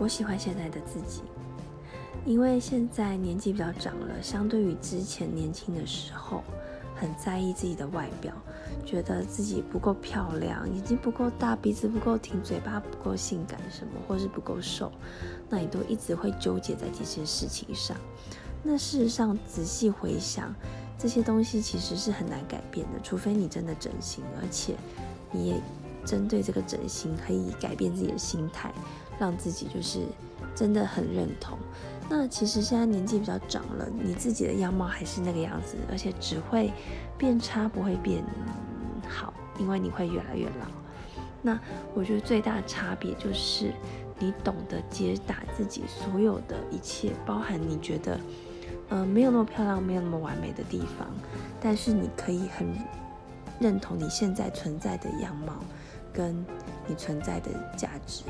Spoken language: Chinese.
我喜欢现在的自己，因为现在年纪比较长了，相对于之前年轻的时候，很在意自己的外表，觉得自己不够漂亮，眼睛不够大，鼻子不够挺，嘴巴不够性感，什么或是不够瘦，那你都一直会纠结在这些事情上。那事实上，仔细回想，这些东西其实是很难改变的，除非你真的整形，而且你也针对这个整形可以改变自己的心态。让自己就是真的很认同。那其实现在年纪比较长了，你自己的样貌还是那个样子，而且只会变差，不会变好，因为你会越来越老。那我觉得最大的差别就是你懂得接纳自己所有的一切，包含你觉得呃没有那么漂亮、没有那么完美的地方，但是你可以很认同你现在存在的样貌跟你存在的价值。